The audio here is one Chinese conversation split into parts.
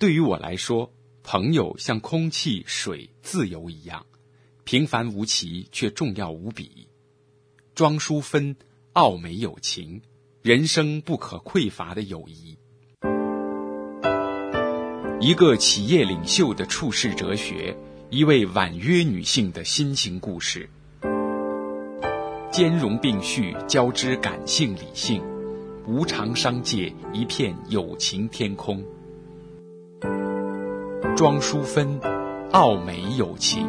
对于我来说，朋友像空气、水、自由一样，平凡无奇却重要无比。庄淑芬，奥美友情，人生不可匮乏的友谊。一个企业领袖的处世哲学，一位婉约女性的心情故事，兼容并蓄，交织感性理性，无常商界一片友情天空。庄淑芬，奥美友情。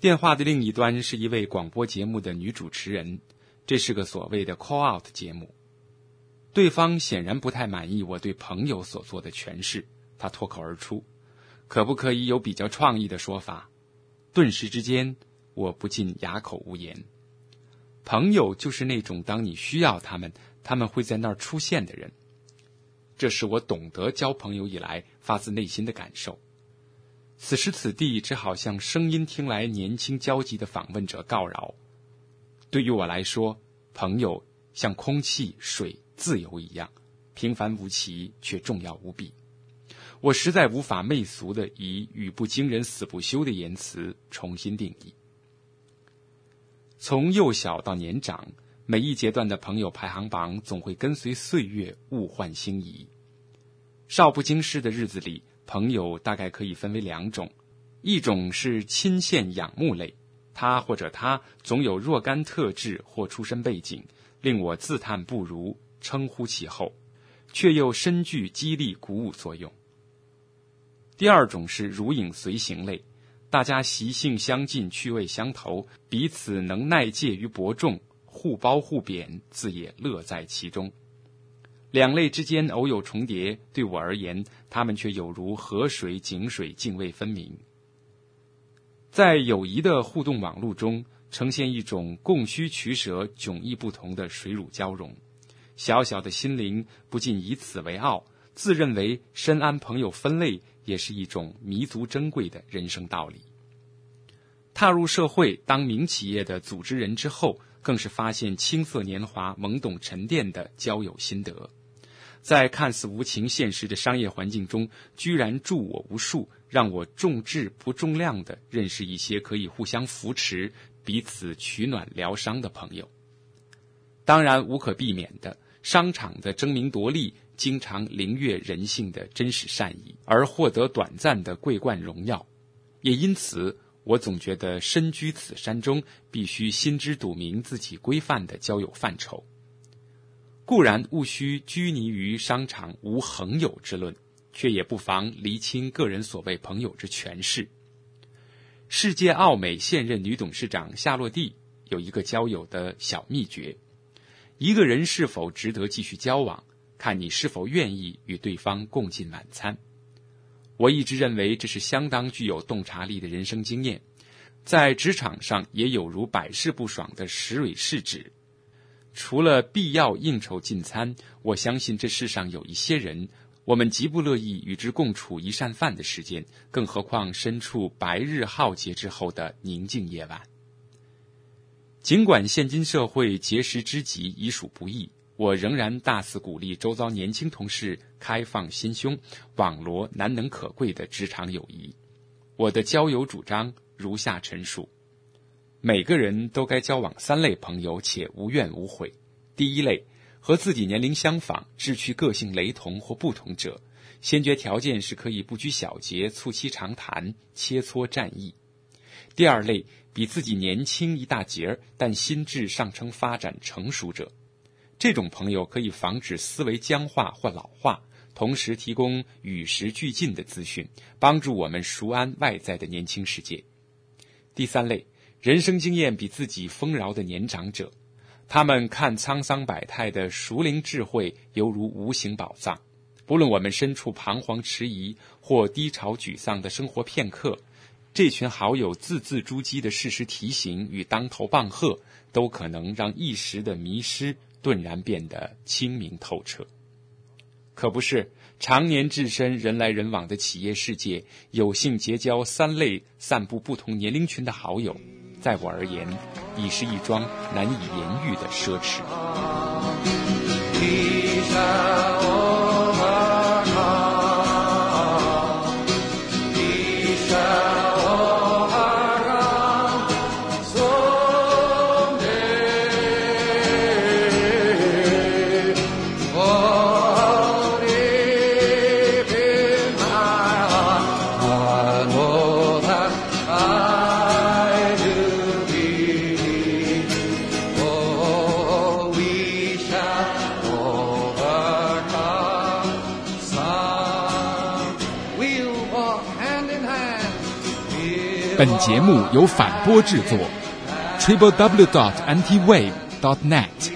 电话的另一端是一位广播节目的女主持人，这是个所谓的 call out 节目。对方显然不太满意我对朋友所做的诠释，他脱口而出：“可不可以有比较创意的说法？”顿时之间，我不禁哑口无言。朋友就是那种当你需要他们，他们会在那儿出现的人。这是我懂得交朋友以来发自内心的感受。此时此地，只好向声音听来年轻焦急的访问者告饶。对于我来说，朋友像空气、水。自由一样，平凡无奇却重要无比。我实在无法媚俗的以语不惊人死不休的言辞重新定义。从幼小到年长，每一阶段的朋友排行榜总会跟随岁月物换星移。少不经事的日子里，朋友大概可以分为两种：一种是亲羡仰慕类，他或者他总有若干特质或出身背景，令我自叹不如。称呼其后，却又深具激励鼓舞作用。第二种是如影随形类，大家习性相近，趣味相投，彼此能耐介于伯仲，互褒互贬，自也乐在其中。两类之间偶有重叠，对我而言，他们却有如河水、井水，泾渭分明。在友谊的互动网络中，呈现一种供需取舍迥异不同的水乳交融。小小的心灵不禁以此为傲，自认为深谙朋友分类，也是一种弥足珍贵的人生道理。踏入社会当名企业的组织人之后，更是发现青涩年华懵懂沉淀的交友心得，在看似无情现实的商业环境中，居然助我无数，让我重质不重量的认识一些可以互相扶持、彼此取暖疗伤的朋友。当然，无可避免的。商场的争名夺利，经常凌越人性的真实善意，而获得短暂的桂冠荣耀。也因此，我总觉得身居此山中，必须心知肚明自己规范的交友范畴。固然务须拘泥于商场无恒友之论，却也不妨厘清个人所谓朋友之诠释。世界奥美现任女董事长夏洛蒂有一个交友的小秘诀。一个人是否值得继续交往，看你是否愿意与对方共进晚餐。我一直认为这是相当具有洞察力的人生经验，在职场上也有如百试不爽的石蕊试纸。除了必要应酬进餐，我相信这世上有一些人，我们极不乐意与之共处一膳饭的时间，更何况身处白日浩劫之后的宁静夜晚。尽管现今社会结识知己已属不易，我仍然大肆鼓励周遭年轻同事开放心胸，网罗难能可贵的职场友谊。我的交友主张如下陈述：每个人都该交往三类朋友，且无怨无悔。第一类，和自己年龄相仿、志趣个性雷同或不同者，先决条件是可以不拘小节、促膝长谈、切磋战役。第二类。比自己年轻一大截儿，但心智尚称发展成熟者，这种朋友可以防止思维僵化或老化，同时提供与时俱进的资讯，帮助我们熟谙外在的年轻世界。第三类，人生经验比自己丰饶的年长者，他们看沧桑百态的熟龄智慧犹如无形宝藏，不论我们身处彷徨迟疑或低潮沮丧的生活片刻。这群好友字字珠玑的事实提醒与当头棒喝，都可能让一时的迷失顿然变得清明透彻。可不是常年置身人来人往的企业世界，有幸结交三类散布不同年龄群的好友，在我而言，已是一桩难以言喻的奢侈。本节目由反播制作，triple w dot anti wave dot net。